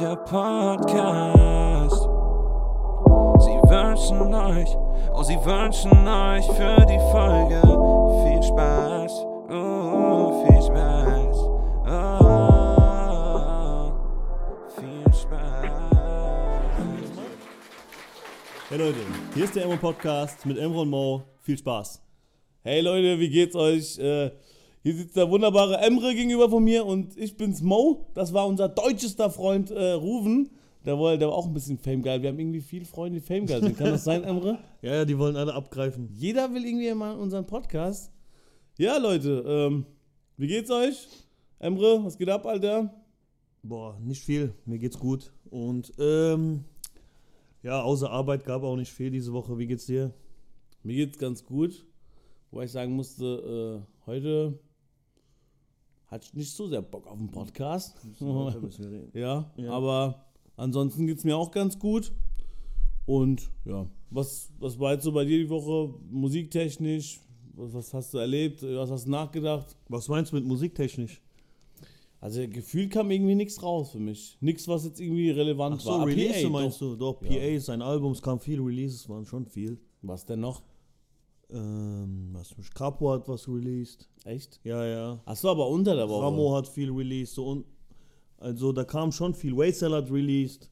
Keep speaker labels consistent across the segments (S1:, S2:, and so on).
S1: der Podcast. Sie wünschen euch, oh, sie wünschen euch für die Folge viel Spaß. Oh, viel Spaß. Oh, viel Spaß.
S2: Hey Leute, hier ist der Emro Podcast mit Emro und Mo. Viel Spaß. Hey Leute, wie geht's euch? Äh, hier sitzt der wunderbare Emre gegenüber von mir und ich bin's Mo. Das war unser deutschester Freund äh, Ruven. Der, war, der war auch ein bisschen famegeil. Wir haben irgendwie viele Freunde, die famegeil sind. Kann das sein, Emre?
S3: Ja, ja, die wollen alle abgreifen.
S2: Jeder will irgendwie mal unseren Podcast. Ja, Leute, ähm, wie geht's euch? Emre, was geht ab, Alter?
S3: Boah, nicht viel. Mir geht's gut. Und ähm, ja, außer Arbeit gab auch nicht viel diese Woche. Wie geht's dir?
S2: Mir geht's ganz gut. Wobei ich sagen musste, äh, heute hatte ich nicht so sehr Bock auf den Podcast. ja,
S3: Ja.
S2: aber ansonsten geht's mir auch ganz gut. Und ja, was, was war jetzt so bei dir die Woche? Musiktechnisch? Was, was hast du erlebt? Was hast du nachgedacht?
S3: Was meinst du mit musiktechnisch?
S2: Also gefühlt kam irgendwie nichts raus für mich. Nichts, was jetzt irgendwie relevant
S3: Ach so,
S2: war. Ah,
S3: Release
S2: PA,
S3: meinst
S2: doch.
S3: du? Doch,
S2: Ja.
S3: PA, sein Album, es kam viel Releases, waren schon viel.
S2: Was denn noch?
S3: Ähm, was, Capo hat was released.
S2: Echt?
S3: Ja, ja.
S2: Ach so, aber unter der Woche.
S3: Ramo hat viel released. So und, also da kam schon viel. Wayseller hat released.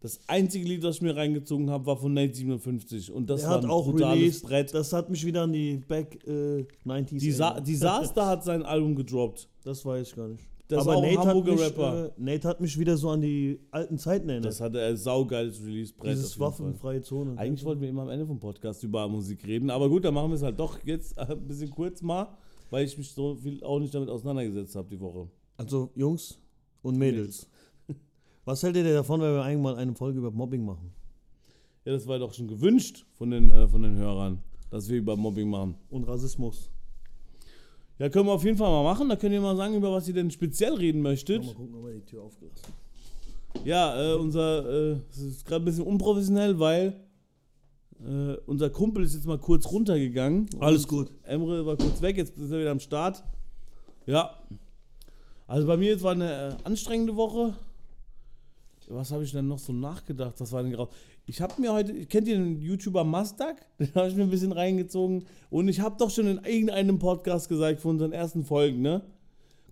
S2: Das einzige Lied, das ich mir reingezogen habe, war von Nate 57. Und das
S3: Der
S2: war
S3: hat auch released.
S2: Brett.
S3: Das hat mich wieder an die Back äh, 90s.
S2: Disa
S3: erinnert.
S2: Disaster hat sein Album gedroppt.
S3: Das weiß ich gar nicht.
S2: Das ein Hamburger
S3: hat mich. Äh, Nate hat mich wieder so an die alten Zeiten erinnert.
S2: Das hatte er saugeiles Release-Brett.
S3: Dieses waffenfreie Zone.
S2: Eigentlich wollten wir immer am Ende vom Podcast über Musik reden, aber gut, dann machen wir es halt doch jetzt ein bisschen kurz mal, weil ich mich so viel auch nicht damit auseinandergesetzt habe die Woche.
S3: Also Jungs und Mädels. Was hält ihr davon, wenn wir einmal eine Folge über Mobbing machen?
S2: Ja, das war doch schon gewünscht von den, äh, von den Hörern, dass wir über Mobbing machen.
S3: Und Rassismus.
S2: Ja, können wir auf jeden Fall mal machen. Da könnt ihr mal sagen, über was ihr denn speziell reden möchtet.
S3: Mal gucken, ob wir die Tür aufgelassen
S2: Ja, äh, unser, äh, es ist gerade ein bisschen unprofessionell, weil äh, unser Kumpel ist jetzt mal kurz runtergegangen.
S3: Alles gut.
S2: Emre war kurz weg, jetzt ist er wieder am Start. Ja. Also bei mir jetzt war eine äh, anstrengende Woche. Was habe ich denn noch so nachgedacht? Was war denn gerade? Ich habe mir heute, kennt ihr den YouTuber Mastak? Den habe ich mir ein bisschen reingezogen. Und ich habe doch schon in irgendeinem Podcast gesagt, von unseren ersten Folgen, ne?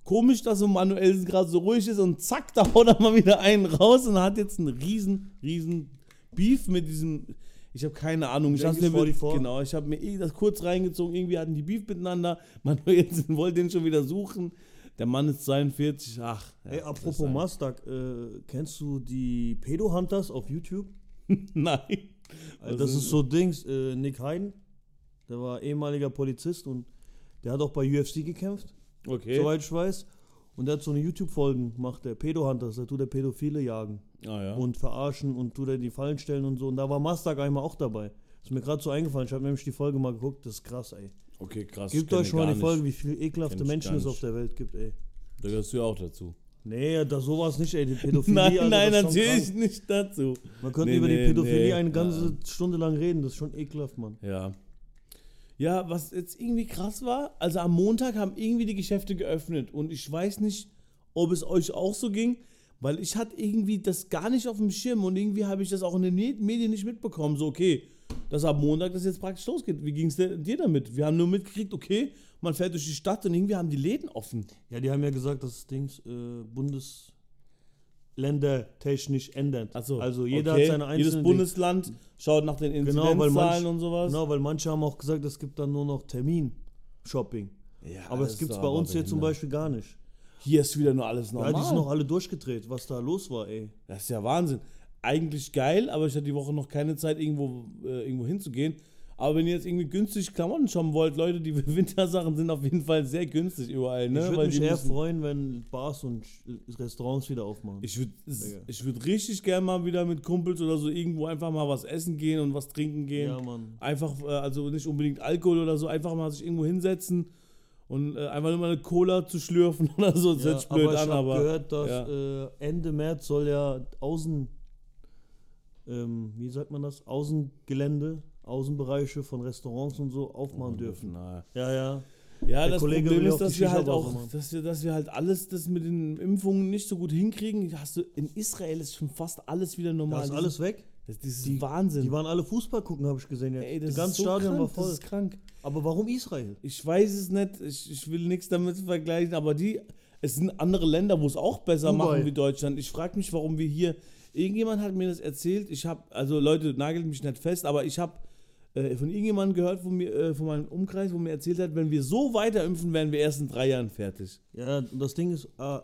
S2: Komisch, dass so Manuel gerade so ruhig ist und zack, da haut er mal wieder einen raus und hat jetzt einen riesen, riesen Beef mit diesem. Ich habe keine Ahnung. Ich hab's mir mit,
S3: 44.
S2: genau, ich habe mir eh das kurz reingezogen. Irgendwie hatten die Beef miteinander. Manuel wollte den schon wieder suchen. Der Mann ist 42. Ach. ja,
S3: Ey, apropos Mastak, äh, kennst du die Pedo-Hunters auf YouTube?
S2: Nein.
S3: Also das ist so Dings, äh, Nick Heiden, der war ehemaliger Polizist und der hat auch bei UFC gekämpft,
S2: Okay.
S3: soweit ich weiß. Und der hat so eine YouTube-Folgen gemacht, der Pedo-Hunters, da tut der Pädophile jagen
S2: ah, ja.
S3: und verarschen und tut er die Fallen stellen und so. Und da war Mastak einmal auch dabei. Ist mir gerade so eingefallen, ich habe nämlich die Folge mal geguckt, das ist krass, ey.
S2: okay, krass.
S3: Gebt euch mal die Folge, wie viele ekelhafte Menschen es auf der Welt gibt, ey.
S2: Da gehörst du ja auch dazu.
S3: Nee, da sowas nicht, ey, die Pädophilie.
S2: nein,
S3: Alter,
S2: nein, natürlich nicht dazu.
S3: Man könnte
S2: Nee,
S3: über
S2: nee,
S3: die Pädophilie
S2: nee.
S3: eine ganze
S2: Ja.
S3: Stunde lang reden, das ist schon ekelhaft, Mann.
S2: Ja. Ja, was jetzt irgendwie krass war, also am Montag haben irgendwie die Geschäfte geöffnet und ich weiß nicht, ob es euch auch so ging, weil ich hatte irgendwie das gar nicht auf dem Schirm und irgendwie habe ich das auch in den Medien nicht mitbekommen. So, okay, dass ab Montag das jetzt praktisch losgeht. Wie ging es dir damit? Wir haben nur mitgekriegt, okay, man fährt durch die Stadt und irgendwie haben die Läden offen.
S3: Ja, die haben ja gesagt, dass das Dings äh, bundesländertechnisch ändert.
S2: Achso,
S3: also jeder
S2: okay.
S3: hat seine
S2: Jedes
S3: einzelnen
S2: Bundesland schaut nach den
S3: Genau,
S2: Inzidenzzahlen
S3: manch-
S2: und sowas.
S3: Genau, weil manche haben auch gesagt, es gibt dann nur noch Termin-Shopping.
S2: Ja,
S3: Aber
S2: das
S3: gibt es bei uns hier zum. Beispiel gar nicht.
S2: Hier ist wieder nur alles normal.
S3: Ja, die sind noch alle durchgedreht, was da los war, ey.
S2: Das ist ja Wahnsinn. Eigentlich geil, aber ich hatte die Woche noch keine Zeit, irgendwo, äh, irgendwo hinzugehen. Aber wenn ihr jetzt irgendwie günstig Klamotten shoppen wollt, Leute, die Wintersachen sind auf jeden Fall sehr günstig überall. Ne?
S3: ich würde mich eher freuen, wenn Bars und Restaurants wieder aufmachen.
S2: Ich würde ich würd richtig gerne mal wieder mit Kumpels oder so irgendwo einfach mal was essen gehen und was trinken gehen.
S3: ja, Mann.
S2: Einfach, äh, also nicht unbedingt Alkohol oder so, einfach mal sich irgendwo hinsetzen und äh, einfach nur mal eine Cola zu schlürfen oder so. Das
S3: Ja,
S2: hört sich blöd
S3: aber ich
S2: an,
S3: habe
S2: aber.
S3: gehört, dass
S2: ja.
S3: äh, Ende März soll ja Außen, ähm, wie sagt man das? Außengelände, Außenbereiche von Restaurants und so aufmachen dürfen.
S2: Na,
S3: Ja, ja.
S2: Ja,
S3: Der
S2: das
S3: Kollege
S2: Problem ist, dass wir halt auch,
S3: machen.
S2: dass wir, dass wir halt alles das mit den Impfungen nicht so gut hinkriegen. Hast du, in Israel ist schon fast alles wieder
S3: Da
S2: normal.
S3: ist alles weg.
S2: Das, das ist
S3: Die-
S2: Wahnsinn.
S3: Die waren alle Fußball gucken, habe ich gesehen. Jetzt.
S2: Ey, das
S3: das ganze
S2: so
S3: Stadion
S2: krank,
S3: war
S2: Das
S3: voll.
S2: ist krank.
S3: Aber warum Israel?
S2: Ich weiß es nicht. Ich, ich will nichts damit vergleichen, aber die, es sind andere Länder, wo es auch besser
S3: Dubai.
S2: machen wie Deutschland. Ich frage mich, warum wir hier. Irgendjemand hat mir das erzählt. Ich habe, also Leute, nagelt mich nicht fest, aber ich habe äh, von irgendjemandem gehört, von mir, äh, von meinem Umkreis, wo mir erzählt hat, wenn wir so weiter impfen, wären wir erst in drei Jahren fertig.
S3: Ja, das Ding ist. Ah,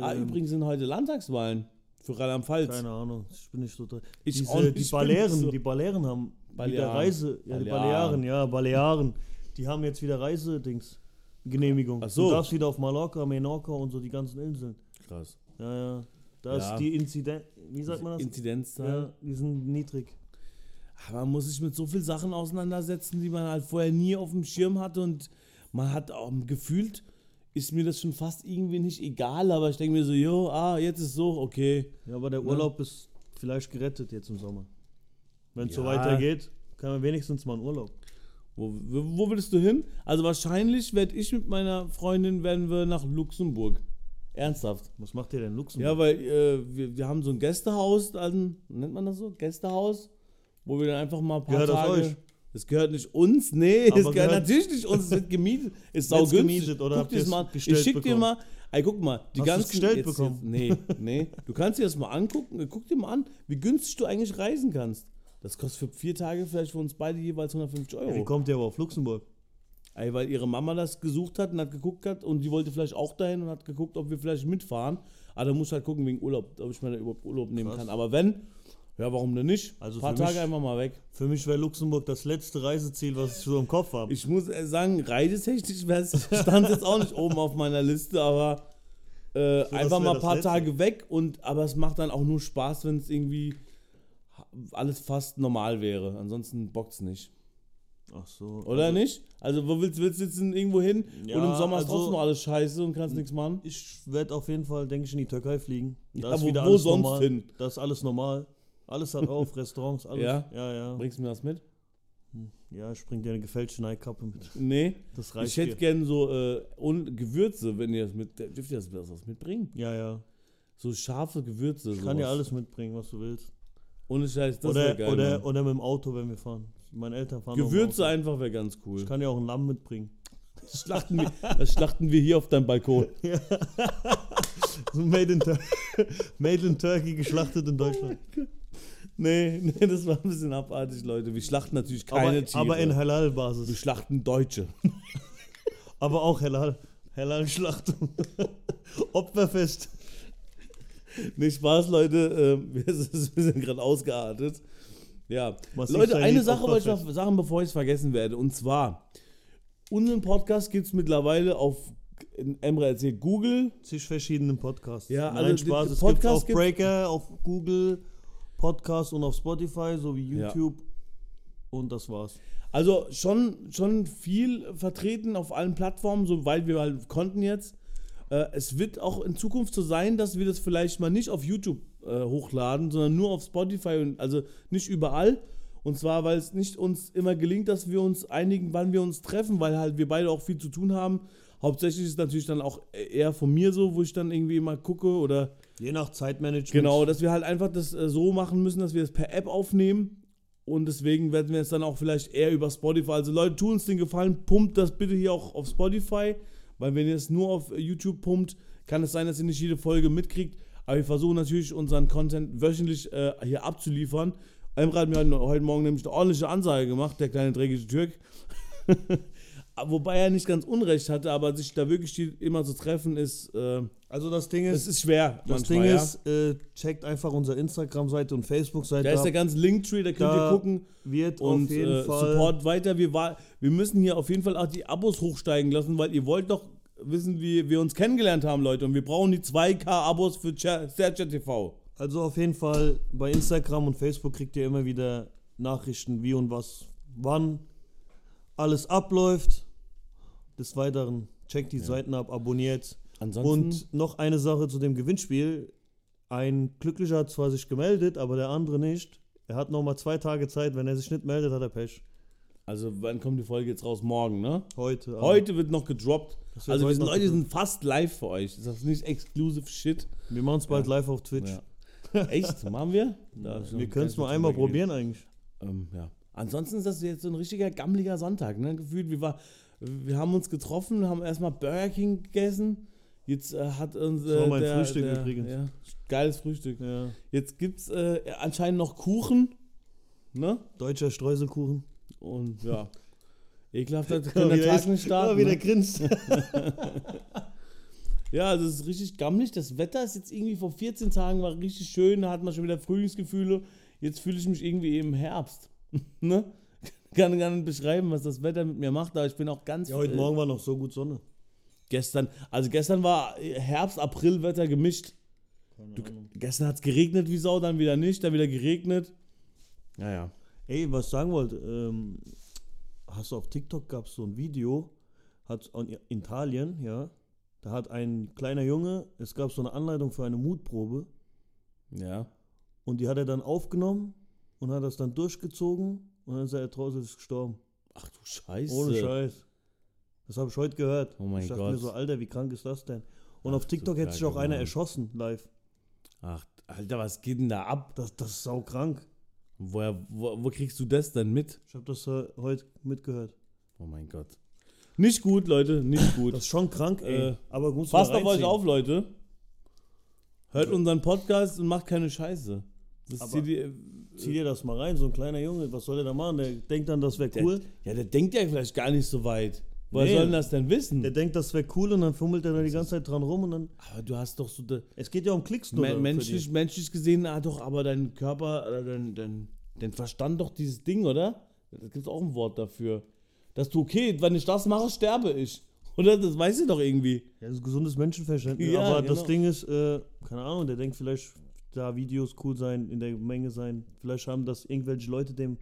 S2: Ah,
S3: ähm,
S2: übrigens sind heute Landtagswahlen für Rheinland-Pfalz.
S3: Keine Ahnung, ich bin nicht so drin.
S2: Ich
S3: Diese,
S2: nicht,
S3: die
S2: ich
S3: Balearen,
S2: so.
S3: die Balearen haben wieder
S2: Balearen.
S3: Reise, ja, die
S2: Balearen.
S3: Balearen, ja, Balearen, die haben jetzt wieder Reisedings, Genehmigung.
S2: Ach so.
S3: Du darfst wieder auf Mallorca, Menorca und so die ganzen Inseln.
S2: Krass.
S3: Ja, ja. Da
S2: Ja.
S3: ist die Inzidenz, wie sagt man das?
S2: Inzidenzzahl.
S3: Ja, die sind niedrig.
S2: Aber man muss sich mit so vielen Sachen auseinandersetzen, die man halt vorher nie auf dem Schirm hatte und man hat auch gefühlt, ist mir das schon fast irgendwie nicht egal, aber ich denke mir so, jo, ah, jetzt ist so, okay.
S3: Ja, aber der Urlaub ist vielleicht gerettet jetzt im Sommer. Wenn es so
S2: Ja.
S3: weitergeht, kann man wenigstens mal einen Urlaub.
S2: Wo, wo wo willst du hin? Also wahrscheinlich werde ich mit meiner Freundin, werden wir nach Luxemburg. Ernsthaft.
S3: Was macht ihr denn in Luxemburg?
S2: Ja, weil äh, wir, wir haben so ein Gästehaus, dann, nennt man das so? Gästehaus, wo wir dann einfach mal ein paar
S3: Gehört das
S2: Tage.
S3: euch?
S2: Das gehört nicht uns, nee,
S3: Aber
S2: das gehört
S3: gehört-
S2: natürlich nicht uns, es wird gemietet. Ist saugünstig.
S3: gemietet oder
S2: guck
S3: habt
S2: dir das mal Ich schick dir
S3: bekommen?
S2: mal, ey, guck mal, die
S3: Hast
S2: ganzen.
S3: gestellt bekommen?
S2: nee, nee. Du kannst dir das mal angucken, guck dir mal an, wie günstig du eigentlich reisen kannst. Das kostet für vier Tage vielleicht für uns beide jeweils 150 Euro.
S3: Ja, wie kommt ihr aber auf Luxemburg?
S2: Ey, weil ihre Mama das gesucht hat und hat geguckt hat und die wollte vielleicht auch dahin und hat geguckt, ob wir vielleicht mitfahren. Aber da muss halt gucken wegen Urlaub, ob ich mir da überhaupt Urlaub nehmen
S3: Krass.
S2: kann. Aber wenn, ja, warum denn nicht?
S3: Also
S2: ein paar Tage
S3: mich-
S2: einfach mal weg.
S3: Für mich wäre Luxemburg das letzte Reiseziel, was ich so im Kopf habe.
S2: Ich muss äh, sagen, reisetechnisch stand jetzt auch nicht oben auf meiner Liste, aber äh,
S3: das
S2: einfach mal ein paar
S3: Letzte.
S2: Tage weg und aber es macht dann auch nur Spaß, wenn es irgendwie alles fast normal wäre. Ansonsten bockt's nicht.
S3: Ach so.
S2: Oder
S3: also
S2: nicht? Also wo willst, willst du jetzt irgendwo hin
S3: Ja,
S2: und im Sommer ist
S3: also-
S2: trotzdem noch alles scheiße und kannst nichts machen?
S3: Ich werde auf jeden Fall, denke ich, in die Türkei fliegen. Da
S2: Ja,
S3: ist
S2: wo-
S3: wieder
S2: wo sonst
S3: normal.
S2: hin?
S3: Da ist alles normal. Alles hat auf, Restaurants, alles.
S2: Ja?
S3: ja. Ja,
S2: Bringst du mir was mit?
S3: ja ich bring dir eine gefälschte Nike-Kappe mit.
S2: Nee.
S3: Das reicht
S2: Ich hätte
S3: dir.
S2: gern so äh, und Gewürze, wenn ihr das mit. Dürft ihr das was mitbringen?
S3: Ja, ja.
S2: So scharfe Gewürze.
S3: Ich kann dir
S2: sowas.
S3: alles mitbringen, was du willst.
S2: Ohne Scheiß, das
S3: Oder,
S2: geil.
S3: oder,
S2: Mann.
S3: oder mit dem Auto, wenn wir fahren. Meine Eltern fahren
S2: Gewürze einfach wäre ganz cool.
S3: Ich kann ja auch ein Lamm mitbringen.
S2: Schlachten wir, das schlachten wir hier auf deinem Balkon.
S3: So Made in, Tur Made in Turkey, geschlachtet in Deutschland.
S2: Nee, nee, das war ein bisschen abartig, Leute. Wir schlachten natürlich keine
S3: aber,
S2: Tiere.
S3: aber in
S2: wir
S3: Halal-Basis.
S2: schlachten Deutsche.
S3: Aber auch Halal. Halal-Schlachtung. Opferfest.
S2: Nee, Spaß, Leute. Ähm, wir wir sind gerade ausgeartet. Ja.
S3: Massiv
S2: Leute, eine Sache wollte ich noch sagen, bevor ich es vergessen werde. Und zwar, unseren Podcast gibt es mittlerweile auf, Emre erzählt, Google.
S3: zig verschiedenen Podcasts.
S2: Ja,
S3: Nein,
S2: also
S3: Spaß. Es
S2: Podcast
S3: gibt auf Breaker, auf Google Podcast und auf Spotify sowie
S2: Ja.
S3: YouTube. Und das war's.
S2: Also schon, schon viel vertreten auf allen Plattformen, soweit wir halt konnten jetzt. Äh, es wird auch in Zukunft so sein, dass wir das vielleicht mal nicht auf YouTube äh, hochladen, sondern nur auf Spotify und also nicht überall. Und zwar, weil es nicht uns immer gelingt, dass wir uns einigen, wann wir uns treffen, weil halt wir beide auch viel zu tun haben. Hauptsächlich ist es natürlich dann auch eher von mir so, wo ich dann irgendwie mal gucke oder
S3: Je nach Zeitmanagement.
S2: Genau, dass wir halt einfach das äh, so machen müssen, dass wir das per App aufnehmen. Und deswegen werden wir es dann auch vielleicht eher über Spotify. Also Leute, tun uns den Gefallen, pumpt das bitte hier auch auf Spotify. Weil wenn ihr es nur auf YouTube pumpt, kann es sein, dass ihr nicht jede Folge mitkriegt. Aber wir versuchen natürlich unseren Content wöchentlich äh, hier abzuliefern. Emre hat mir heute, Morgen nämlich eine ordentliche Ansage gemacht, der kleine dreckige Türk. Wobei er nicht ganz Unrecht hatte, aber sich da wirklich die, immer zu treffen, ist, äh,
S3: Also das Ding
S2: es
S3: ist,
S2: ist schwer.
S3: das
S2: manchmal,
S3: Ding
S2: ja.
S3: ist, äh, checkt einfach unsere Instagram-Seite und Facebook-Seite
S2: Da ist der ganze Linktree, da könnt
S3: Da
S2: ihr gucken
S3: wird
S2: und
S3: auf jeden
S2: äh,
S3: Fall
S2: Support weiter. Wir, wir müssen hier auf jeden Fall auch die Abos hochsteigen lassen, weil ihr wollt doch wissen, wie wir uns kennengelernt haben, Leute. Und wir brauchen die 2K Abos für Cher- Sergio TV.
S3: Also auf jeden Fall bei Instagram und Facebook kriegt ihr immer wieder Nachrichten, wie und was, wann alles abläuft. Des Weiteren checkt die Seiten ab, abonniert.
S2: Ansonsten,
S3: Und noch eine Sache zu dem Gewinnspiel. Ein Glücklicher hat zwar sich gemeldet, aber der andere nicht. Er hat noch mal zwei Tage Zeit. Wenn er sich nicht meldet, hat er Pech.
S2: Also wann kommt die Folge jetzt raus? Morgen, ne?
S3: Heute. aber
S2: Heute wird noch gedroppt.
S3: Wird
S2: Also wir
S3: heute
S2: sind,
S3: gedroppt.
S2: sind fast live für euch. Das ist nicht exclusive Shit.
S3: Wir machen es bald live auf Twitch.
S2: Ja. Echt? Machen wir? Noch
S3: Wir können es mal
S2: drüber
S3: einmal probieren eigentlich.
S2: Ähm, ja. Ansonsten ist das jetzt so ein richtiger gammeliger Sonntag, ne? Gefühlt, wir, war, wir haben uns getroffen, haben erstmal Burger King gegessen. Jetzt äh, hat uns.
S3: Das war
S2: äh,
S3: mein
S2: der,
S3: Frühstück
S2: der,
S3: übrigens.
S2: Ja, geiles Frühstück.
S3: Ja.
S2: Jetzt gibt's äh, anscheinend noch Kuchen. Ne?
S3: Deutscher Streuselkuchen.
S2: Und ja. Ekelhaft,
S3: Guck
S2: kann der Tag nicht starten.
S3: wie der
S2: Ne?
S3: grinst.
S2: Ja, also es ist richtig gammelig. Das Wetter ist jetzt irgendwie vor 14 Tagen war richtig schön, da hat man schon wieder Frühlingsgefühle. Jetzt fühle ich mich irgendwie im Herbst. ne? Kann gar nicht beschreiben, was das Wetter mit mir macht, aber ich bin auch ganz
S3: Ja, heute
S2: äh,
S3: Morgen war noch so gut Sonne.
S2: gestern, also gestern war Herbst, April Wetter gemischt. Du, gestern hat es geregnet wie Sau, dann wieder nicht, dann wieder geregnet. Naja.
S3: Ey, was ich sagen wollte, ähm, hast du auf TikTok gab es so ein Video, hat in Italien, ja, da hat ein kleiner Junge, es gab so eine Anleitung für eine Mutprobe
S2: Ja.
S3: und die hat er dann aufgenommen und hat das dann durchgezogen und dann ist er draußen gestorben.
S2: Ach du Scheiße.
S3: Ohne Scheiß. Das habe ich heute gehört.
S2: Oh mein
S3: ich dachte
S2: Gott.
S3: mir so, Alter, wie krank ist das denn? Und
S2: Ach
S3: auf TikTok hätte sich auch einer
S2: Mann.
S3: erschossen live.
S2: Ach, Alter, was geht denn da ab?
S3: Das, das ist sau krank.
S2: Woher, wo, wo kriegst du das denn mit?
S3: Ich habe das äh, heute mitgehört.
S2: Oh mein Gott. Nicht gut, Leute, nicht gut.
S3: Das ist schon krank, ey.
S2: Äh,
S3: Aber muss
S2: Passt auf euch auf, Leute. Hört unseren Podcast und macht keine Scheiße. Das
S3: Aber-
S2: zieht ihr,
S3: Zieh dir das mal rein, so ein kleiner Junge, was soll der da machen? Der denkt dann, das wäre cool.
S2: ja, der denkt ja vielleicht gar nicht so weit. Woher
S3: Nee.
S2: soll denn das denn wissen?
S3: Der denkt, das wäre cool und dann fummelt er da die ganze Zeit dran rum und dann.
S2: aber du hast doch so
S3: Es geht ja um Klicks nur.
S2: menschlich, menschlich gesehen hat doch aber dein Körper, äh, dein, dein, dein Verstand doch dieses Ding, oder? Da gibt es auch ein Wort dafür. Dass du, okay, wenn ich das mache, sterbe ich. Oder? Das weißt du doch irgendwie.
S3: Ja, das ist gesundes Menschenverständnis.
S2: Ja,
S3: aber
S2: genau.
S3: das Ding ist, äh, keine Ahnung, der denkt vielleicht, da Videos cool sein, in der Menge sein. Vielleicht haben das irgendwelche Leute dem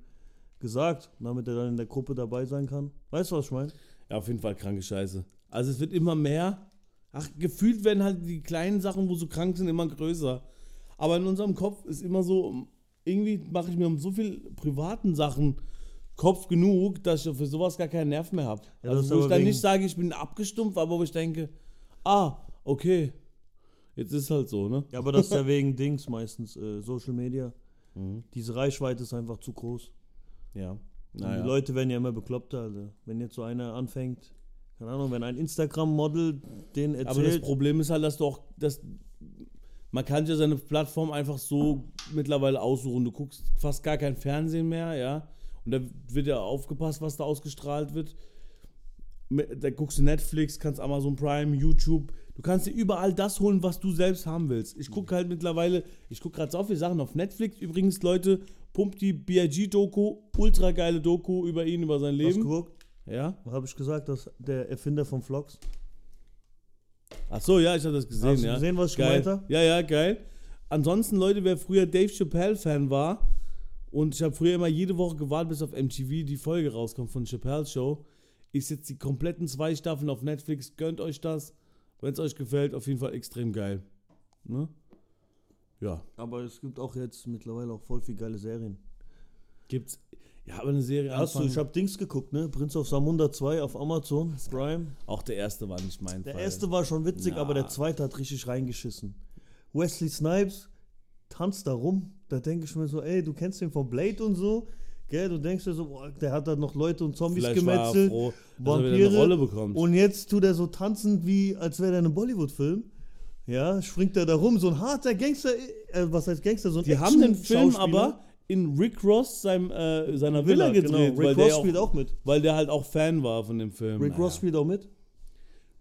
S3: gesagt, damit er dann in der Gruppe dabei sein kann. Weißt du, was ich meine?
S2: Ja, auf jeden Fall kranke Scheiße. Also es wird immer mehr. Ach, gefühlt werden halt die kleinen Sachen, wo so krank sind, immer größer. Aber in unserem Kopf ist immer so, irgendwie mache ich mir um so viel privaten Sachen Kopf genug, dass ich für sowas gar keinen Nerv mehr habe.
S3: Ja,
S2: also wo ich dann nicht sage, ich bin abgestumpft, aber wo ich denke, ah, okay, jetzt ist halt so, ne?
S3: Ja, aber das ist ja wegen Dings meistens, äh, Social Media.
S2: Mhm.
S3: Diese Reichweite ist einfach zu groß.
S2: Ja. Naja.
S3: Die Leute werden ja immer bekloppter, Alter. Wenn jetzt so einer anfängt, keine Ahnung, wenn ein Instagram-Model den
S2: Aber das
S3: erzählt,
S2: Problem ist halt, dass du auch, dass man kann ja seine Plattform einfach so mittlerweile aussuchen. Du guckst fast gar kein Fernsehen mehr, ja. Und da wird ja aufgepasst, was da ausgestrahlt wird. Da guckst du Netflix, kannst Amazon Prime, YouTube. Du kannst dir überall das holen, was du selbst haben willst. Ich gucke halt mittlerweile, ich gucke gerade so viele Sachen auf Netflix. Übrigens, Leute, pumpt die BIG-Doku, ultra geile Doku über ihn, über sein
S3: hast du
S2: Leben.
S3: geguckt?
S2: Ja.
S3: Habe ich gesagt, dass der Erfinder von Vlogs.
S2: Ach so, ja, ich habe das gesehen,
S3: Hast du
S2: ja.
S3: gesehen, was ich
S2: geil.
S3: gemeint habe?
S2: Ja, ja, geil. Ansonsten, Leute, wer früher Dave Chappelle-Fan war und ich habe früher immer jede Woche gewartet, bis auf MTV die Folge rauskommt von Chappelle Show, ist jetzt die kompletten zwei Staffeln auf Netflix. Gönnt euch das. Wenn es euch gefällt, auf jeden Fall extrem geil. Ne? Ja.
S3: Aber es gibt auch jetzt mittlerweile auch voll viel geile Serien.
S2: Gibt's. Ja, aber eine Serie
S3: Hast du, ich habe Dings geguckt, ne? Prince of Samunda 2 auf Amazon Prime.
S2: Auch der erste war nicht mein
S3: Der
S2: Fall.
S3: erste war schon witzig,
S2: Na.
S3: aber der zweite hat richtig reingeschissen. Wesley Snipes tanzt da rum. Da denke ich mir so, ey, du kennst den von Blade und so. Gell, du denkst dir so, boah, der hat da noch Leute und Zombies
S2: Vielleicht war er
S3: gemetzelt.
S2: froh, dass er wieder
S3: Vampire.
S2: eine Rolle bekommt.
S3: Und jetzt tut er so tanzen, wie als wäre er in einem Bollywood-Film. Ja, springt er da rum, so ein harter Gangster, äh, was heißt Gangster, so ein
S2: Die haben den Film aber in Rick Ross seinem, äh, seiner Villa,
S3: Villa,
S2: gedreht,
S3: genau.
S2: weil,
S3: Rick
S2: der
S3: Ross
S2: auch,
S3: spielt auch mit.
S2: weil der halt auch Fan war von dem Film.
S3: Rick
S2: Naja.
S3: Ross spielt auch mit.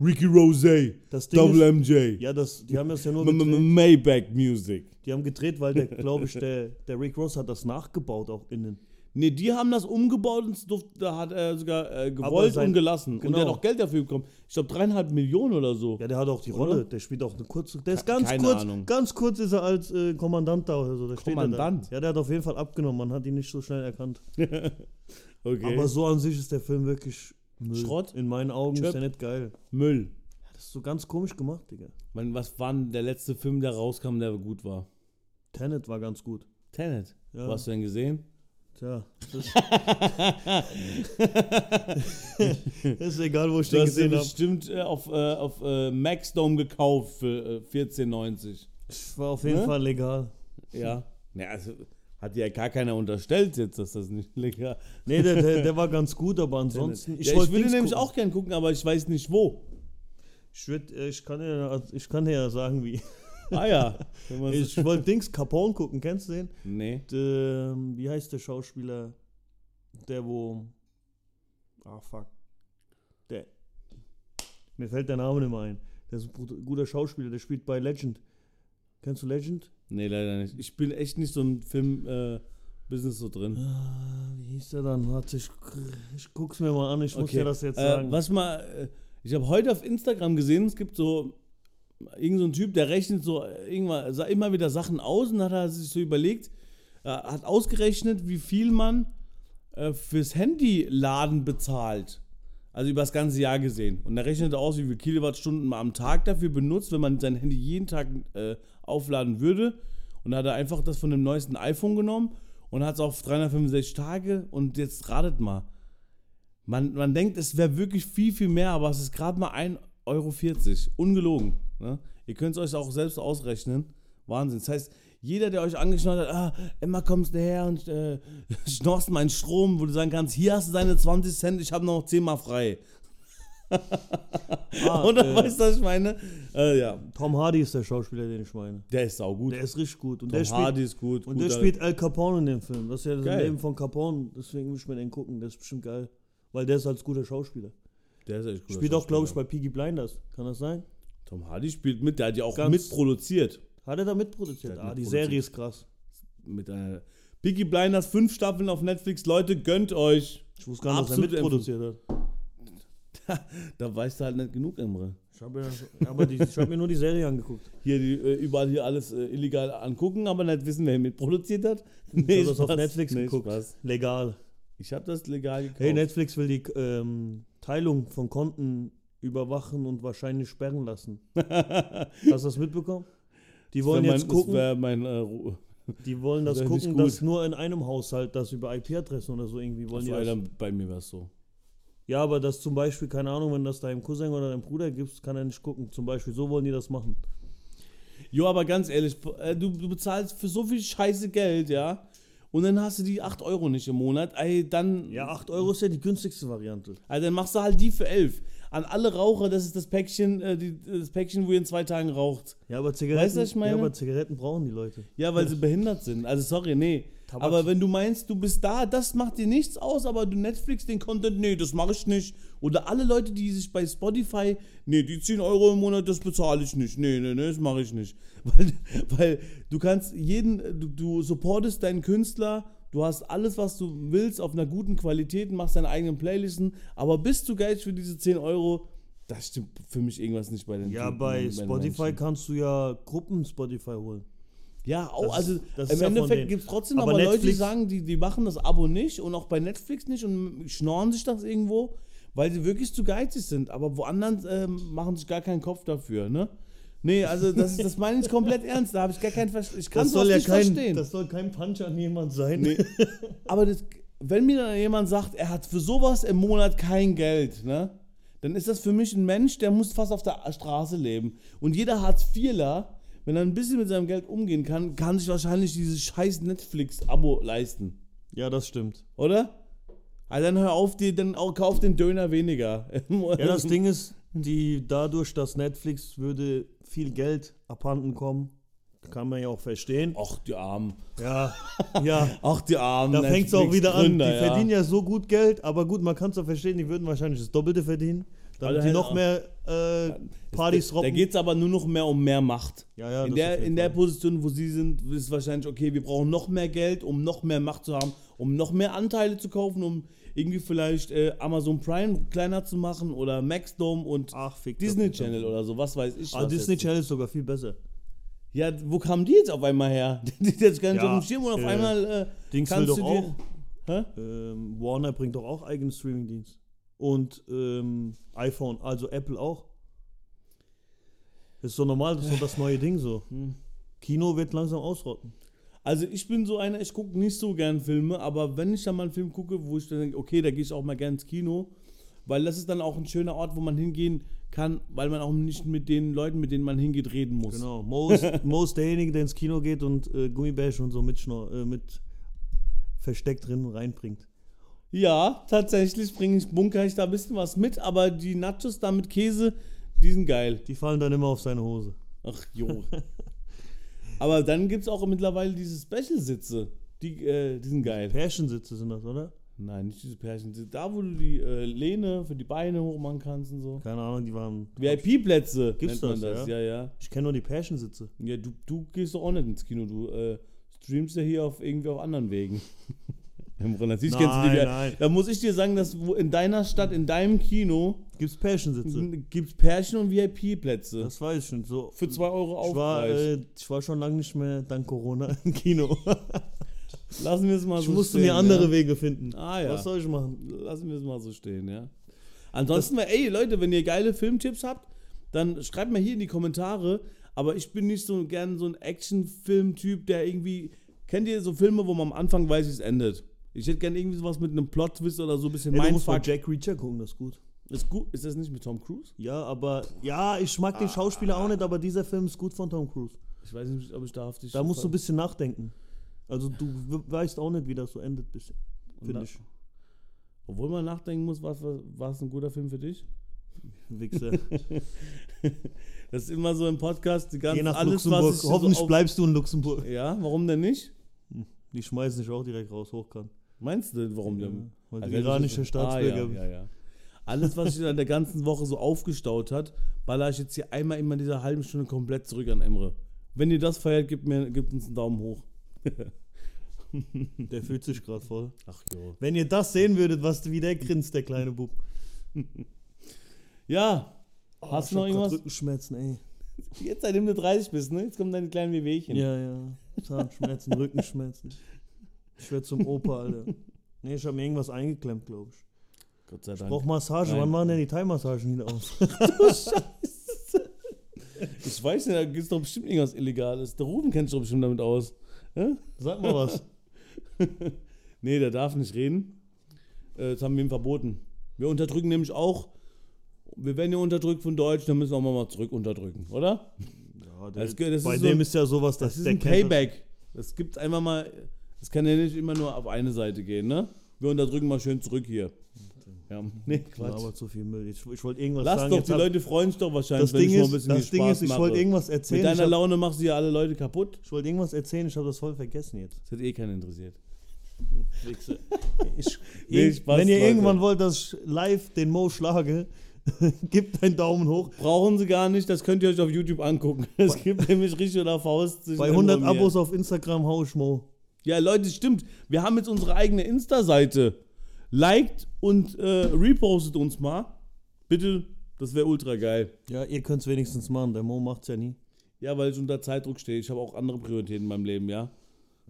S2: Ricky Rose, Double
S3: ist,
S2: MJ,
S3: ja, das, die haben das ja nur gedreht.
S2: Maybach Music.
S3: Die haben gedreht, weil der, glaube ich, der, der Rick Ross hat das nachgebaut auch innen.
S2: Ne, die haben das umgebaut und durfte, da hat er sogar äh, gewollt
S3: sein-
S2: und gelassen. Und
S3: genau.
S2: der hat auch Geld dafür bekommen. Ich glaube dreieinhalb Millionen oder so.
S3: Ja, der hat auch die
S2: Oder?
S3: Rolle, der spielt auch eine kurze. Der ist
S2: Ke-
S3: ganz
S2: keine
S3: kurz,
S2: Ahnung.
S3: ganz kurz ist er als äh, Kommandant da oder so. Da
S2: Kommandant?
S3: Da. Ja, der hat auf jeden Fall abgenommen, man hat ihn nicht so schnell erkannt.
S2: Okay.
S3: Aber so an sich ist der Film wirklich Müll.
S2: Schrott?
S3: In meinen Augen
S2: Chöp.
S3: ist der nicht geil.
S2: Müll.
S3: Das ist so ganz komisch gemacht, Digga.
S2: Wann- Was war denn der letzte Film, der rauskam, der gut war?
S3: Tenet war ganz gut.
S2: Tenet.
S3: Ja.
S2: Wo hast du denn gesehen?
S3: Tja, das ist egal, wo ich den gesehen habe.
S2: bestimmt äh, auf, äh, auf äh, Maxdome gekauft für äh, 14,90.
S3: War auf jeden
S2: Ne?
S3: Fall legal.
S2: Ja. Ja, also hat ja gar keiner unterstellt jetzt, dass das nicht legal
S3: Nee, der, der, der war ganz gut, aber ansonsten.
S2: Ich, ja, ich würde nämlich
S3: gucken.
S2: auch gern gucken, aber ich weiß nicht wo.
S3: Ich, würd, äh, ich, kann dir, ich kann ja sagen, wie.
S2: Ah ja.
S3: Ich wollte Dings Capone gucken, kennst du den?
S2: nee.
S3: Der, wie heißt der Schauspieler? Der, wo. Ah, fuck. Der. Mir fällt der Name nicht mehr ein. Der ist ein gut- guter Schauspieler, der spielt bei Legend. Kennst du Legend?
S2: Nee, leider nicht. Ich bin echt nicht so ein Film-Business so drin.
S3: Ah, wie hieß der dann? Warte, ich, ich guck's mir mal an, ich muss dir das jetzt
S2: äh,
S3: sagen.
S2: Was mal, äh, ich habe heute auf Instagram gesehen, es gibt so irgend so ein Typ, der rechnet so äh, irgendwann, immer wieder Sachen aus und hat er sich so überlegt, äh, hat ausgerechnet, wie viel man äh, fürs Handyladen bezahlt. Also über das ganze Jahr gesehen. Und er rechnet aus, wie viele Kilowattstunden man am Tag dafür benutzt, wenn man sein Handy jeden Tag äh, aufladen würde. Und da hat er einfach das von dem neuesten iPhone genommen und hat es auf 365 Tage. Und jetzt ratet mal. Man, man denkt, es wäre wirklich viel, viel mehr, aber es ist gerade mal 1,40 Euro. Ungelogen. Ne? Ihr könnt es euch auch selbst ausrechnen. Wahnsinn. Das heißt, jeder, der euch angeschnallt hat, ah, immer kommst du her und äh, schnorchst meinen Strom, wo du sagen kannst, hier hast du deine 20 Cent, ich habe noch 10 Mal frei.
S3: Ah,
S2: und dann
S3: äh,
S2: weißt du, was ich meine? Äh, ja,
S3: Tom Hardy ist der Schauspieler, den ich meine.
S2: der ist saugut.
S3: Der ist richtig gut. Und
S2: Tom
S3: der spielt,
S2: Hardy ist gut.
S3: und der
S2: guter-
S3: spielt Al Capone in dem Film. Das ist ja das
S2: Geil.
S3: Leben von Capone. Deswegen will ich mir den gucken. Der ist bestimmt geil. Weil der ist als guter Schauspieler.
S2: der ist echt guter
S3: Spielt auch, glaube ich, bei Peaky Blinders. Kann das sein?
S2: Tom Hardy spielt mit, der hat ja auch
S3: Ganz-
S2: mitproduziert.
S3: Hat er da mitproduziert?
S2: Der
S3: Ah, die
S2: mitproduziert.
S3: Serie ist krass.
S2: Mit einer Peaky Blinders, fünf Staffeln auf Netflix. Leute, gönnt euch.
S3: Ich wusste gar nicht, dass er mitproduziert hat.
S2: Da weißt du halt nicht genug, Emre.
S3: Ich habe ja, aber die, ich hab mir nur die Serie angeguckt.
S2: Hier die, äh, überall hier alles äh, illegal angucken, aber nicht wissen, wer mitproduziert hat.
S3: Ich habe das auf. Netflix
S2: Nee,
S3: geguckt.
S2: Spaß.
S3: Legal.
S2: Ich habe das legal gekauft.
S3: Hey, Netflix will die ähm, Teilung von Konten überwachen und wahrscheinlich sperren lassen. Hast du das mitbekommen? Die wollen
S2: Das wär
S3: jetzt
S2: mein,
S3: gucken,
S2: Das mein äh,
S3: die wollen das
S2: das
S3: gucken, dass nur in einem Haushalt das über IP-Adressen oder so irgendwie wollen
S2: Also,
S3: die das.
S2: bei mir war es so.
S3: Ja, aber das zum Beispiel, keine Ahnung, wenn das deinem Cousin oder deinem Bruder gibt, kann er nicht gucken. Zum Beispiel, so wollen die das machen.
S2: Jo, aber ganz ehrlich, äh, du, du bezahlst für so viel Scheiße Geld, ja? Und dann hast du die 8 Euro nicht im Monat, ey, dann,
S3: Ja, 8 Euro ist ja die günstigste Variante.
S2: also dann machst du halt die für 11. An alle Raucher, das ist das Päckchen, äh, die, das Päckchen, wo ihr in zwei Tagen raucht.
S3: Ja, aber Zigaretten,
S2: Weißt du, was ich meine?
S3: Ja, aber Zigaretten brauchen die Leute.
S2: Ja, weil sie behindert sind. Also sorry, nee.
S3: Tabak-
S2: Aber wenn du meinst, du bist da, das macht dir nichts aus, aber du Netflix den Content, nee, das mache ich nicht. Oder alle Leute, die sich bei Spotify, nee, die 10 Euro im Monat, das bezahle ich nicht. Nee, nee, nee, das mache ich nicht. Weil, weil du kannst jeden, du, du supportest deinen Künstler, du hast alles, was du willst, auf einer guten Qualität, machst deine eigenen Playlisten, aber bist du geil für diese 10 Euro? Das stimmt für mich irgendwas nicht bei den
S3: Ja,
S2: Typen,
S3: bei
S2: den
S3: Spotify
S2: Menschen.
S3: kannst du ja Gruppen Spotify holen.
S2: Ja, auch,
S3: Das
S2: also
S3: ist-
S2: im
S3: ja
S2: Endeffekt gibt es trotzdem
S3: Aber
S2: aber, Leute, die sagen, die, die machen das Abo nicht und auch bei Netflix nicht und schnorren sich das irgendwo, weil sie wirklich zu geizig sind. Aber woanders ähm, machen sich gar keinen Kopf dafür, ne? Nee, also das, das meine ich komplett ernst. Da habe ich gar keinen Ver Ich kann
S3: Das soll ja
S2: nicht
S3: kein,
S2: verstehen.
S3: das soll kein Punch an jemand sein.
S2: Nee. Aber das, wenn mir dann jemand sagt, er hat für sowas im Monat kein Geld, ne? Dann ist das für mich ein Mensch, der muss fast auf der Straße leben. Und jeder Hartz-IVler, wenn er ein bisschen mit seinem Geld umgehen kann, kann sich wahrscheinlich dieses scheiß Netflix-Abo leisten.
S3: Ja, das stimmt.
S2: Oder? Also dann hör auf, die, dann auch kauf den Döner weniger.
S3: Ja, das Ding ist, die dadurch, dass Netflix würde viel Geld abhanden kommen, kann man ja auch verstehen.
S2: Ach, die Armen.
S3: Ja, ja.
S2: Ach, die Armen.
S3: Da fängt es auch wieder an. Die
S2: ja.
S3: verdienen ja so gut Geld, aber gut, man kann es auch verstehen, die würden wahrscheinlich das Doppelte verdienen, damit die noch mehr äh, Partys
S2: Da
S3: robben.
S2: geht es aber nur noch mehr um mehr Macht.
S3: Ja, ja,
S2: in der, in der. Position, wo sie sind, ist wahrscheinlich, okay, wir brauchen noch mehr Geld, um noch mehr Macht zu haben, um noch mehr Anteile zu kaufen, um irgendwie vielleicht äh, Amazon Prime kleiner zu machen oder Maxdome und
S3: Ach,
S2: Disney. Channel oder so, was weiß ich.
S3: Ah,
S2: was
S3: Disney. Channel ist sogar viel besser.
S2: Ja, wo kamen die jetzt auf einmal her? Die sind jetzt gar nicht
S3: Ja,
S2: auf dem Schirm und auf
S3: äh,
S2: einmal äh,
S3: Dings will
S2: kannst
S3: doch
S2: du
S3: auch.
S2: Hä?
S3: Ähm, Warner bringt doch auch eigenen Streamingdienst. Und ähm, iPhone, also Apple auch. Das ist so normal, das ist so das neue Ding so.
S2: Hm.
S3: Kino wird langsam ausrotten.
S2: Also ich bin so einer, ich gucke nicht so gern Filme, aber wenn ich dann mal einen Film gucke, wo ich dann denke, okay, da gehe ich auch mal gern ins Kino, weil das ist dann auch ein schöner Ort, wo man hingehen kann, weil man auch nicht mit den Leuten, mit denen man hingeht, reden muss.
S3: Genau. Mo ist, Mo ist derjenige, der ins Kino geht und äh, Gummibärchen und so mit, Schnor äh, mit versteckt drin reinbringt.
S2: Ja, tatsächlich bringe ich, bunker ich da ein bisschen was mit, aber die Nachos da mit Käse, die sind geil.
S3: Die fallen dann immer auf seine Hose.
S2: Ach jo. aber dann gibt es auch mittlerweile diese Special-Sitze. Die, äh, die sind geil.
S3: Pärchensitze sind das, oder?
S2: Nein, nicht diese Pärchensitze. Da, wo du die äh, Lehne für die Beine hochmachen kannst und so.
S3: Keine Ahnung, die waren.
S2: VIP-Plätze
S3: Gibt's
S2: nennt man
S3: das,
S2: das.
S3: ja?
S2: Ja, ja.
S3: Ich kenne nur die Pärchensitze.
S2: Ja, du, du gehst doch auch nicht ins Kino. Du äh, streamst ja hier auf irgendwie auf anderen Wegen. Grunde, Natürlich kennst du die.
S3: Nein, nein.
S2: Da muss ich dir sagen, dass in deiner Stadt, in deinem Kino,
S3: Gibt's Pärchensitze?
S2: gibt es Pärchen- und VIP-Plätze.
S3: Das weiß ich schon. So,
S2: Für 2 Euro
S3: ich war,
S2: Aufpreis.
S3: äh, ich war schon lange nicht mehr dank Corona im Kino.
S2: Lassen wir es mal
S3: Ich
S2: so
S3: musste
S2: stehen.
S3: mir andere
S2: ja.
S3: Wege finden.
S2: Ah, ja.
S3: Was soll ich machen?
S2: Lassen wir es mal so stehen, ja. Ansonsten, ey, Leute, wenn ihr geile Filmtipps habt, dann schreibt mal hier in die Kommentare. Aber ich bin nicht so gern so ein Actionfilm-Typ, der irgendwie. Kennt ihr so Filme, wo man am Anfang weiß, wie es endet? Ich hätte gern irgendwie sowas mit einem Plot-Twist oder so ein bisschen
S3: Ey, du musst mal
S2: Mindfuck.
S3: Jack Reacher gucken, das ist gut.
S2: Ist gut. Ist das nicht mit Tom Cruise?
S3: Ja, aber ja, ich mag den Schauspieler auch nicht, aber dieser Film ist gut von Tom Cruise.
S2: Ich weiß nicht, ob ich da auf dich.
S3: Da musst du ein bisschen nachdenken. Also du w- weißt auch nicht, wie das so endet, bisschen. Finde
S2: na-
S3: ich.
S2: Obwohl man nachdenken muss, war war es ein guter Film für dich?
S3: Wichser.
S2: Das ist immer so im Podcast, die ganze
S3: Geh nach
S2: alles,
S3: Luxemburg.
S2: was ich so
S3: Hoffentlich
S2: auf-
S3: bleibst du in Luxemburg.
S2: Ja, warum denn nicht?
S3: Die schmeißen dich auch direkt raus, hochkant.
S2: Meinst du, warum denn?
S3: Weil
S2: Also
S3: du iranischer
S2: ich-
S3: Staatsbürger
S2: ah, ja, ja, ja. Alles, was sich in der ganzen Woche so aufgestaut hat, baller ich jetzt hier einmal immer in dieser halben Stunde komplett zurück an Emre. Wenn ihr das feiert, gebt, mir, gebt uns einen Daumen hoch.
S3: Der fühlt sich gerade voll.
S2: Ach jo.
S3: Wenn ihr das sehen würdet, was wie der grinst, der kleine Bub.
S2: Ja, hast
S3: Ich
S2: du noch irgendwas?
S3: Rückenschmerzen, ey.
S2: Jetzt, seitdem du 30 bist, ne? Jetzt kommen deine kleinen Wehwehchen.
S3: Ja, ja. Zahnschmerzen, Rückenschmerzen. Ich werde zum Opa, Alter. Nee, ich habe mir irgendwas eingeklemmt, glaube ich.
S2: Gott sei
S3: Ich
S2: Dank.
S3: brauch Massage.
S2: Nein.
S3: Wann machen denn die Thai-Massagen wieder aus?
S2: Ich weiß nicht, da gibt es doch bestimmt irgendwas Illegales. Der Ruben kennt sich doch bestimmt damit aus. Ja?
S3: Sag mal was.
S2: Nee, der darf nicht reden. Äh, das haben wir ihm verboten. Wir unterdrücken nämlich auch. Wir werden ja unterdrückt von Deutsch, dann müssen wir auch mal zurück unterdrücken, oder?
S3: Ja,
S2: Das- das ist
S3: bei
S2: so-
S3: dem ist ja sowas,
S2: Das
S3: dass
S2: ist
S3: der
S2: ein Payback. Das gibt einfach mal. Das kann ja nicht immer nur auf eine Seite gehen, ne? Wir unterdrücken mal schön zurück hier. Ja, nee. Quatsch.
S3: Aber zu viel Müll. Ich, ich wollte irgendwas
S2: Lass
S3: sagen.
S2: doch,
S3: jetzt
S2: die Leute freuen sich doch wahrscheinlich,
S3: das
S2: wenn
S3: Ding
S2: ich mal ein
S3: ist,
S2: bisschen
S3: das Ding
S2: Spaß
S3: ist, ich
S2: mache.
S3: wollte irgendwas
S2: Mit
S3: erzählen.
S2: deiner
S3: Ich, hab,
S2: Laune machst du ja alle Leute kaputt.
S3: ich wollte irgendwas erzählen, ich habe das voll vergessen jetzt.
S2: Das hat eh keinen interessiert.
S3: Ich,
S2: Nee, Spaß,
S3: wenn ihr
S2: Leute.
S3: irgendwann wollt, dass ich live den Mo schlage, gebt einen Daumen hoch.
S2: Brauchen sie gar nicht, das könnt ihr euch auf YouTube angucken. Es gibt nämlich richtig oder Faust.
S3: Bei
S2: Emre
S3: 100
S2: und mir.
S3: Abos auf Instagram hau ich Mo.
S2: Ja, Leute, stimmt. Wir haben jetzt unsere eigene Insta-Seite. Liked und äh, repostet uns mal. Bitte, das wäre ultra geil.
S3: Ja, ihr könnt es wenigstens machen. Der Mo macht's ja nie.
S2: Ja, weil ich unter Zeitdruck stehe. Ich habe auch andere Prioritäten in meinem Leben, ja.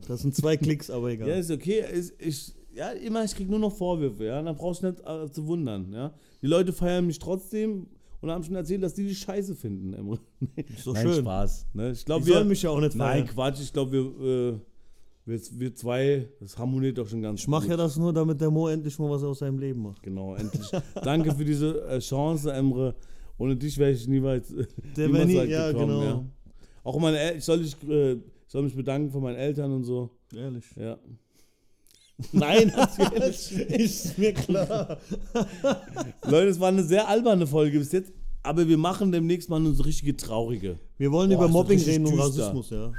S3: Das sind zwei Klicks, aber egal.
S2: Ja, ist okay. Ist, ich, ja, immer, ich krieg nur noch Vorwürfe, ja. Da brauchst du nicht äh, zu wundern, ja. Die Leute feiern mich trotzdem und haben schon erzählt, dass die die Scheiße finden,
S3: doch
S2: Nein,
S3: schön.
S2: Spaß. Ne? Ich
S3: Die
S2: glaube,
S3: sollen
S2: wir.
S3: mich ja auch nicht
S2: Nein,
S3: feiern.
S2: Quatsch. Ich glaube, wir, äh, wir, wir zwei, das harmoniert doch schon ganz
S3: Ich mache
S2: gut.
S3: ja das nur, damit der Mo endlich mal was aus seinem Leben macht.
S2: Genau, endlich. Danke für diese äh, Chance, Emre. Ohne dich wäre ich niemals, äh,
S3: Der
S2: niemals
S3: nie,
S2: weit
S3: ja,
S2: gekommen,
S3: genau.
S2: ja. Auch meine El ich soll, äh, ich soll mich bedanken für meine Eltern und so.
S3: Ehrlich.
S2: Ja. Nein, natürlich.
S3: ist mir klar.
S2: Leute, es war eine sehr alberne Folge bis jetzt, aber wir machen demnächst mal eine so richtige traurige.
S3: Wir wollen
S2: Boah,
S3: über Mobbing reden und. Rassismus, ja.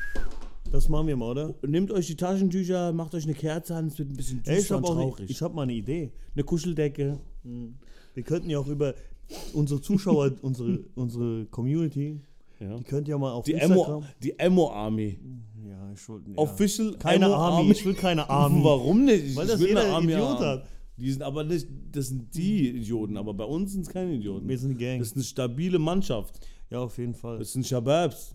S3: Das machen wir mal, oder?
S2: Nehmt euch die Taschentücher, macht euch eine Kerze an, es wird ein bisschen düster
S3: Ey, ich
S2: und
S3: habe auch eine,
S2: traurig.
S3: ich hab mal eine Idee.
S2: eine Kuscheldecke.
S3: Wir könnten ja auch über unsere Zuschauer, unsere, unsere Community,
S2: Ja.
S3: die könnt ja mal auf
S2: Die
S3: Instagram.
S2: Emo, die Emo Army.
S3: Ja, ich wollte. Ja.
S2: Official
S3: Keine
S2: Emo
S3: Army. Ich will keine Army.
S2: Warum nicht?
S3: Weil
S2: Ich
S3: das
S2: will
S3: jeder
S2: eine Army
S3: Idiot
S2: haben.
S3: hat.
S2: Die sind aber nicht, das sind die Idioten, aber bei uns sind es keine Idioten.
S3: Wir sind die Gang.
S2: Das ist eine stabile Mannschaft.
S3: Ja, auf jeden Fall.
S2: Das sind Shababs.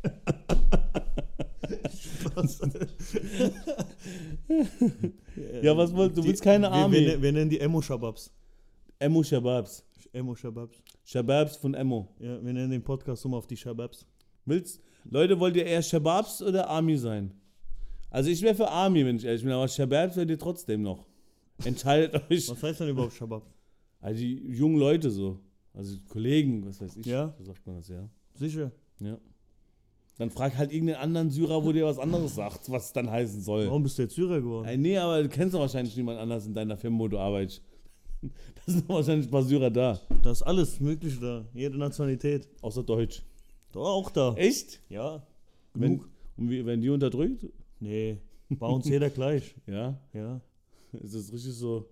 S2: Ja, was wolltest du? Willst keine
S3: wir,
S2: Army.
S3: Wir, wir nennen die Emo-Shababs.
S2: Emo Shababs.
S3: Emo-Shababs.
S2: Shababs von Emo.
S3: Ja, wir nennen den Podcast immer auf die Shababs.
S2: Willst, Leute, wollt ihr eher Shababs oder Army sein? Also ich wäre für Army, wenn ich ehrlich bin, aber Shababs werdet ihr trotzdem noch. Entscheidet euch.
S3: Was heißt denn überhaupt Shabab?
S2: Also die jungen Leute so. Also Kollegen, was weiß ich.
S3: Ja?
S2: So sagt man das, ja.
S3: Sicher.
S2: Ja. Dann frag halt irgendeinen anderen Syrer, wo dir was anderes sagt, was es dann heißen soll.
S3: Warum bist du jetzt Syrer geworden?
S2: Äh, nee, aber du kennst doch wahrscheinlich niemand anders in deiner Firma, wo du arbeitest. Da sind doch wahrscheinlich ein paar Syrer da.
S3: Da ist alles Mögliche da. Jede Nationalität.
S2: Außer Deutsch.
S3: Doch, auch da.
S2: Echt?
S3: Ja.
S2: Wenn,
S3: Genug.
S2: und wie, werden die unterdrückt?
S3: Nee. Bei uns jeder gleich.
S2: Ja.
S3: Ja.
S2: Ist das richtig so?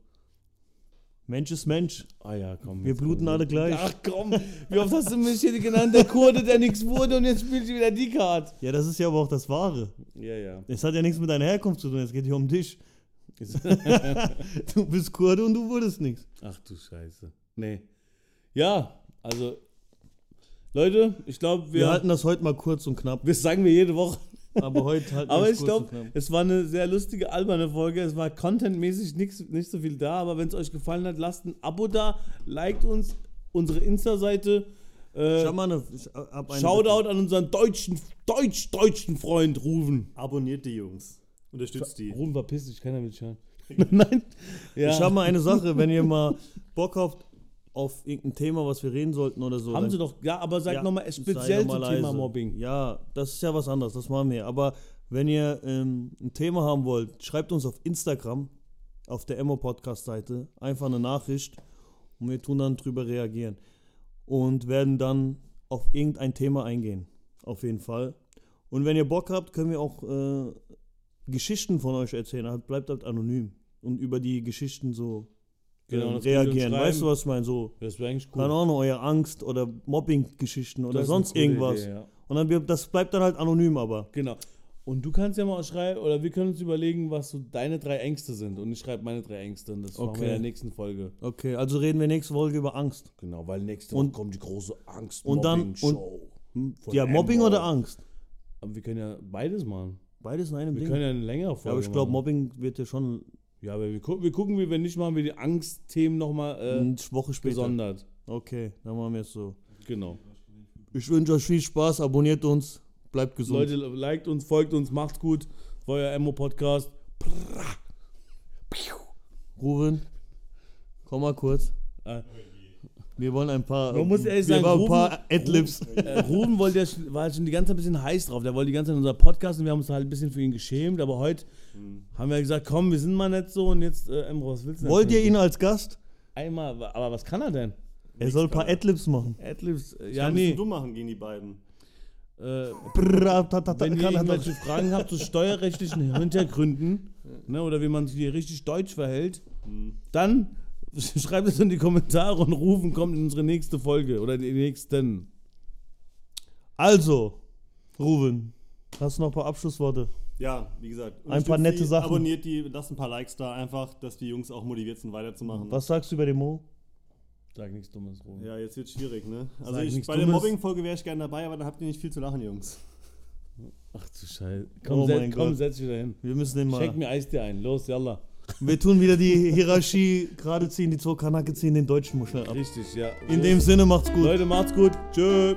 S3: Mensch ist Mensch.
S2: Ah ja, komm.
S3: Wir bluten
S2: komm.
S3: alle gleich.
S2: Ach komm, wie oft hast du mich hier genannt, der Kurde, der nichts wurde und jetzt spielt wieder die Card.
S3: Ja, das ist ja aber auch das Wahre.
S2: Ja, ja.
S3: Es hat ja nichts mit deiner Herkunft zu tun. Es geht hier um dich. Du bist Kurde und du wurdest nichts.
S2: Ach du Scheiße. Nee. Ja, also, Leute, ich glaube,
S3: Wir,
S2: wir,
S3: halten das heute mal kurz und knapp.
S2: das sagen wir jede Woche.
S3: Aber heute wir
S2: Aber ich glaube,
S3: knapp.
S2: es war eine sehr lustige, alberne Folge. Es war contentmäßig nix, nicht so viel da, aber wenn es euch gefallen hat, lasst ein Abo da, liked uns, unsere Insta-Seite. Äh,
S3: Ich hab mal eine, ich hab eine
S2: Shoutout an unseren deutschen, deutsch, deutschen Freund Ruven.
S4: Abonniert die Jungs. Unterstützt die.
S2: Ruven, verpiss dich, keiner will dich hören. Nein. Ja.
S3: Ich habe mal eine Sache, wenn ihr mal Bock habt auf irgendein Thema, was wir reden sollten oder so.
S2: Haben sie doch, ja, aber sag
S3: Ja,
S2: nochmal speziell zum Thema
S3: leise.
S2: Mobbing.
S3: Ja, das ist ja was anderes, das machen wir. Aber wenn ihr ähm, ein Thema haben wollt, schreibt uns auf Instagram, auf der Emo Podcast Seite, einfach eine Nachricht und wir tun dann drüber reagieren und werden dann auf irgendein Thema eingehen. Auf jeden Fall. Und wenn ihr Bock habt, können wir auch äh, Geschichten von euch erzählen. Halt, bleibt halt anonym und über die Geschichten so
S2: Genau,
S3: äh,
S2: uns
S3: reagieren. Weißt du, was ich meine? So,
S2: Das wäre eigentlich cool.
S3: keine Ahnung, eure Angst oder Mobbing-Geschichten oder
S2: Das
S3: sonst irgendwas.
S2: Idee, ja.
S3: Und dann wir- das bleibt dann halt anonym, aber.
S2: Genau. Und du kannst ja mal schreiben, oder wir können uns überlegen, was so deine drei Ängste sind. Und ich schreibe meine drei Ängste. Und das machen wir
S3: Okay.
S2: in der nächsten Folge.
S3: Okay, also reden wir nächste Folge über Angst.
S2: Genau, weil nächste
S3: Und-
S2: Woche kommt die große angst
S3: und dann-
S2: show Von
S3: ja, Mobbing oder Angst?
S2: Aber wir können ja beides machen.
S3: Beides in einem
S2: Wir
S3: Ding.
S2: können ja eine längere Folge
S3: ja, aber ich glaube. Mobbing wird ja schon
S2: Ja, aber wir, gu wir gucken, wie wir nicht machen, wir die Angstthemen nochmal äh,
S3: eine Woche später.
S2: gesondert.
S3: Okay, dann machen wir es so.
S2: Genau.
S3: Ich wünsche euch viel Spaß, abonniert uns, bleibt gesund.
S2: Leute, liked uns, folgt uns, macht's gut. War euer Emo-Podcast.
S3: Ruben, komm mal kurz.
S2: Äh,
S3: Wir wollen ein paar.
S2: Man muss ehrlich
S3: wir
S2: sagen,
S3: wollen ein
S2: Ruben-
S3: paar Adlibs.
S2: Äh, Ruben wollte ja, schon- war schon die ganze Zeit ein bisschen heiß drauf. Der wollte die ganze Zeit in unser Podcast und wir haben uns halt ein bisschen für ihn geschämt. Aber heute haben wir gesagt, komm, wir sind mal nicht so und jetzt, äh, Emro, was willst du denn?
S3: Wollt ihr ihn als Gast?
S2: Einmal, aber was kann er denn?
S3: Er soll ein paar Adlibs machen.
S2: Adlibs, äh,
S4: Ja,
S2: nee.
S4: bisschen dumm machen gegen die beiden.
S2: Äh, wenn ihr irgendwelche. Fragen habt zu steuerrechtlichen Hintergründen ne, oder wie man sich hier richtig deutsch verhält, dann schreibt es in die Kommentare und rufen kommt in unsere nächste Folge oder die nächsten.
S3: Also, Ruben, hast du noch ein paar Abschlussworte?
S4: Ja, wie gesagt.
S3: Ein paar nette
S4: die,
S3: Sachen.
S4: Abonniert die, lasst ein paar Likes da, einfach, dass die Jungs auch motiviert sind, weiterzumachen.
S3: Was sagst du über den Mo?
S2: Sag nichts Dummes, Ruben.
S4: Ja, jetzt wird schwierig, ne? Also ich, bei der
S2: Dummes.
S4: Mobbing-Folge wäre ich gerne dabei, aber dann habt ihr nicht viel zu lachen, Jungs.
S2: Ach du Scheiße. Komm,
S3: Oh
S2: setz, komm setz dich wieder hin.
S3: Wir müssen den mal.
S2: Schenk mir Eistee ein. Los, yalla.
S3: Wir tun wieder die Hierarchie gerade ziehen, die zwei Kanake ziehen den deutschen Muschel ab.
S2: Richtig, ja.
S3: In dem Sinne macht's gut.
S2: Leute, macht's gut. Tschö.